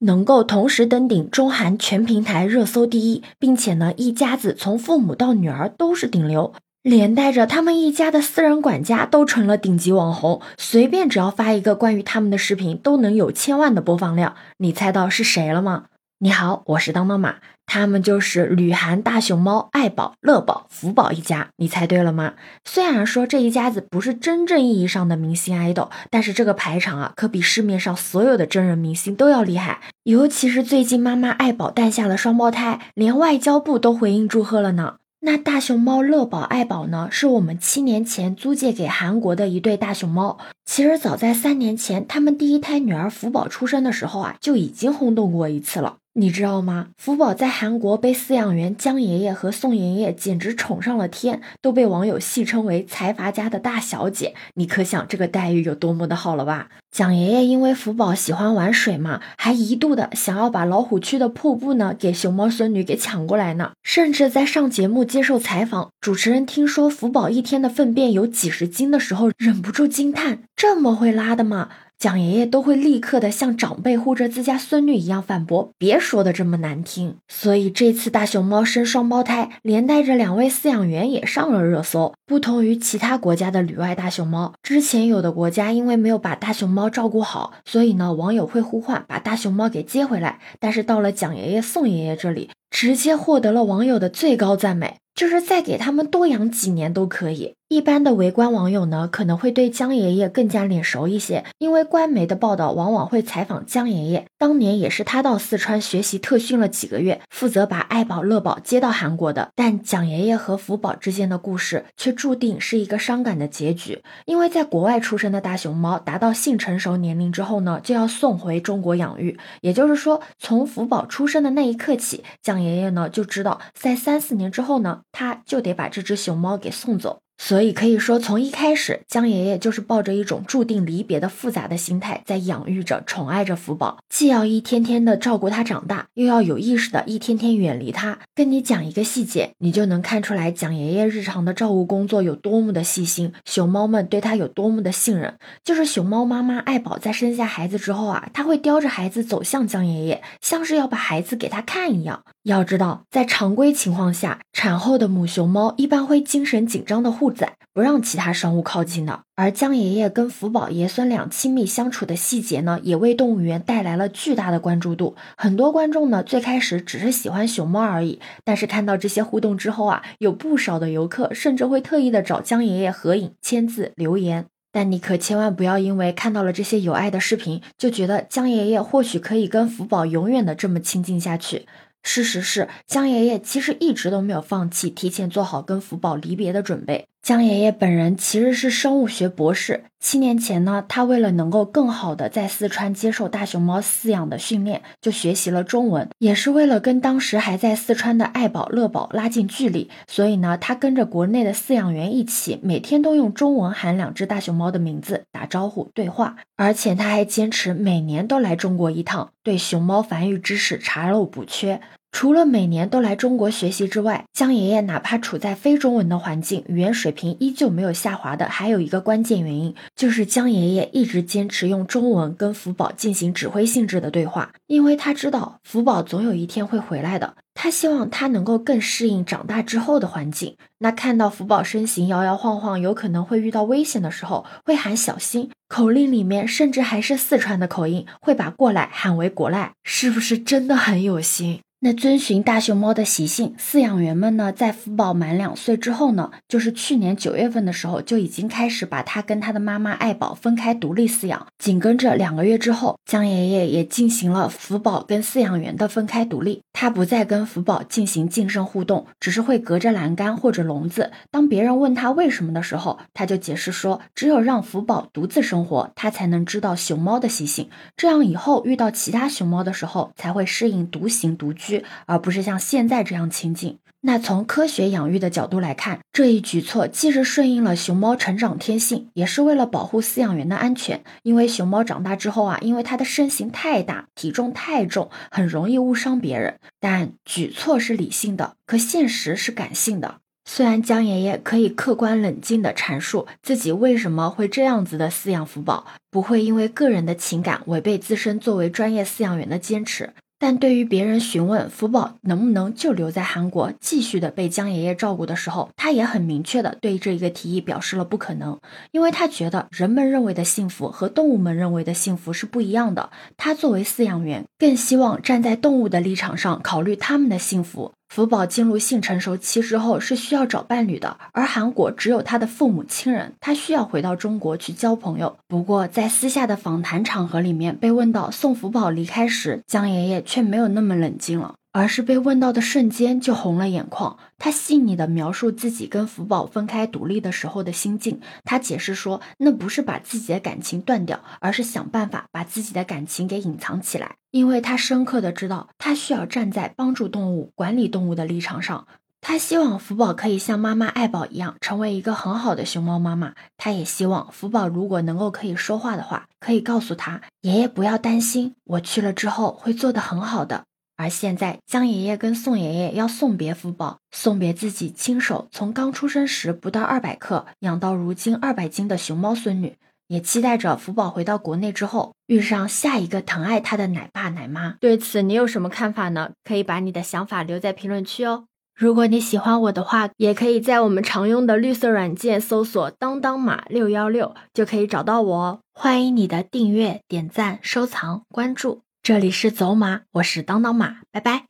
能够同时登顶中韩全平台热搜第一，并且呢，一家子从父母到女儿都是顶流，连带着他们一家的私人管家都成了顶级网红，随便只要发一个关于他们的视频，都能有千万的播放量。你猜到是谁了吗？你好，我是当当马，他们就是旅韩大熊猫爱宝、乐宝、福宝一家。你猜对了吗？虽然说这一家子不是真正意义上的明星爱豆，但是这个排场啊，可比市面上所有的真人明星都要厉害。尤其是最近妈妈爱宝诞下了双胞胎，连外交部都回应祝贺了呢。那大熊猫乐宝、爱宝呢，是我们七年前租借给韩国的一对大熊猫。其实早在三年前，他们第一胎女儿福宝出生的时候啊，就已经轰动过一次了。你知道吗？福宝在韩国被饲养员江爷爷和宋爷爷简直宠上了天，都被网友戏称为财阀家的大小姐。你可想这个待遇有多么的好了吧？蒋爷爷因为福宝喜欢玩水嘛，还一度的想要把老虎区的瀑布呢给熊猫孙女给抢过来呢。甚至在上节目接受采访，主持人听说福宝一天的粪便有几十斤的时候，忍不住惊叹：这么会拉的吗？蒋爷爷都会立刻的像长辈护着自家孙女一样反驳，别说的这么难听。所以这次大熊猫生双胞胎，连带着两位饲养员也上了热搜。不同于其他国家的旅外大熊猫，之前有的国家因为没有把大熊猫照顾好，所以呢网友会呼唤把大熊猫给接回来。但是到了蒋爷爷、宋爷爷这里，直接获得了网友的最高赞美。就是再给他们多养几年都可以。一般的围观网友呢，可能会对江爷爷更加脸熟一些，因为官媒的报道往往会采访江爷爷。当年也是他到四川学习特训了几个月，负责把爱宝、乐宝接到韩国的。但蒋爷爷和福宝之间的故事却注定是一个伤感的结局，因为在国外出生的大熊猫达到性成熟年龄之后呢，就要送回中国养育。也就是说，从福宝出生的那一刻起，蒋爷爷呢就知道，在三四年之后呢。他就得把这只熊猫给送走。所以可以说，从一开始，江爷爷就是抱着一种注定离别的复杂的心态，在养育着、宠爱着福宝，既要一天天的照顾它长大，又要有意识的一天天远离它。跟你讲一个细节，你就能看出来蒋爷爷日常的照顾工作有多么的细心，熊猫们对他有多么的信任。就是熊猫妈妈爱宝在生下孩子之后啊，他会叼着孩子走向江爷爷，像是要把孩子给他看一样。要知道，在常规情况下，产后的母熊猫一般会精神紧张的护。在不让其他生物靠近的，而江爷爷跟福宝爷孙俩亲密相处的细节呢，也为动物园带来了巨大的关注度。很多观众呢，最开始只是喜欢熊猫而已，但是看到这些互动之后啊，有不少的游客甚至会特意的找江爷爷合影、签字、留言。但你可千万不要因为看到了这些有爱的视频，就觉得江爷爷或许可以跟福宝永远的这么亲近下去。事实是，江爷爷其实一直都没有放弃提前做好跟福宝离别的准备。江爷爷本人其实是生物学博士，七年前呢，他为了能够更好的在四川接受大熊猫饲养的训练，就学习了中文，也是为了跟当时还在四川的爱宝、乐宝拉近距离，所以呢，他跟着国内的饲养员一起，每天都用中文喊两只大熊猫的名字打招呼对话，而且他还坚持每年都来中国一趟，对熊猫繁育知识查漏补缺。除了每年都来中国学习之外，江爷爷哪怕处在非中文的环境，语言水平依旧没有下滑的。还有一个关键原因，就是江爷爷一直坚持用中文跟福宝进行指挥性质的对话，因为他知道福宝总有一天会回来的。他希望他能够更适应长大之后的环境。那看到福宝身形摇摇晃晃，有可能会遇到危险的时候，会喊小心。口令里面甚至还是四川的口音，会把过来喊为果来，是不是真的很有心？那遵循大熊猫的习性，饲养员们呢，在福宝满两岁之后呢，就是去年九月份的时候，就已经开始把它跟它的妈妈爱宝分开独立饲养。紧跟着两个月之后，江爷爷也进行了福宝跟饲养员的分开独立，他不再跟福宝进行近身互动，只是会隔着栏杆或者笼子。当别人问他为什么的时候，他就解释说，只有让福宝独自生活，他才能知道熊猫的习性，这样以后遇到其他熊猫的时候，才会适应独行独居。而不是像现在这样亲近。那从科学养育的角度来看，这一举措既是顺应了熊猫成长天性，也是为了保护饲养员的安全。因为熊猫长大之后啊，因为它的身形太大，体重太重，很容易误伤别人。但举措是理性的，可现实是感性的。虽然江爷爷可以客观冷静地阐述自己为什么会这样子的饲养福宝，不会因为个人的情感违背自身作为专业饲养员的坚持。但对于别人询问福宝能不能就留在韩国继续的被江爷爷照顾的时候，他也很明确的对这一个提议表示了不可能，因为他觉得人们认为的幸福和动物们认为的幸福是不一样的。他作为饲养员，更希望站在动物的立场上考虑他们的幸福。福宝进入性成熟期之后是需要找伴侣的，而韩国只有他的父母亲人，他需要回到中国去交朋友。不过在私下的访谈场合里面被问到送福宝离开时，江爷爷却没有那么冷静了。而是被问到的瞬间就红了眼眶。他细腻地描述自己跟福宝分开独立的时候的心境。他解释说，那不是把自己的感情断掉，而是想办法把自己的感情给隐藏起来。因为他深刻的知道，他需要站在帮助动物、管理动物的立场上。他希望福宝可以像妈妈爱宝一样，成为一个很好的熊猫妈妈。他也希望福宝如果能够可以说话的话，可以告诉他爷爷不要担心，我去了之后会做得很好的。而现在，江爷爷跟宋爷爷要送别福宝，送别自己亲手从刚出生时不到二百克养到如今二百斤的熊猫孙女，也期待着福宝回到国内之后遇上下一个疼爱他的奶爸奶妈。对此，你有什么看法呢？可以把你的想法留在评论区哦。如果你喜欢我的话，也可以在我们常用的绿色软件搜索“当当马六幺六”，就可以找到我哦。欢迎你的订阅、点赞、收藏、关注。这里是走马，我是当当马，拜拜。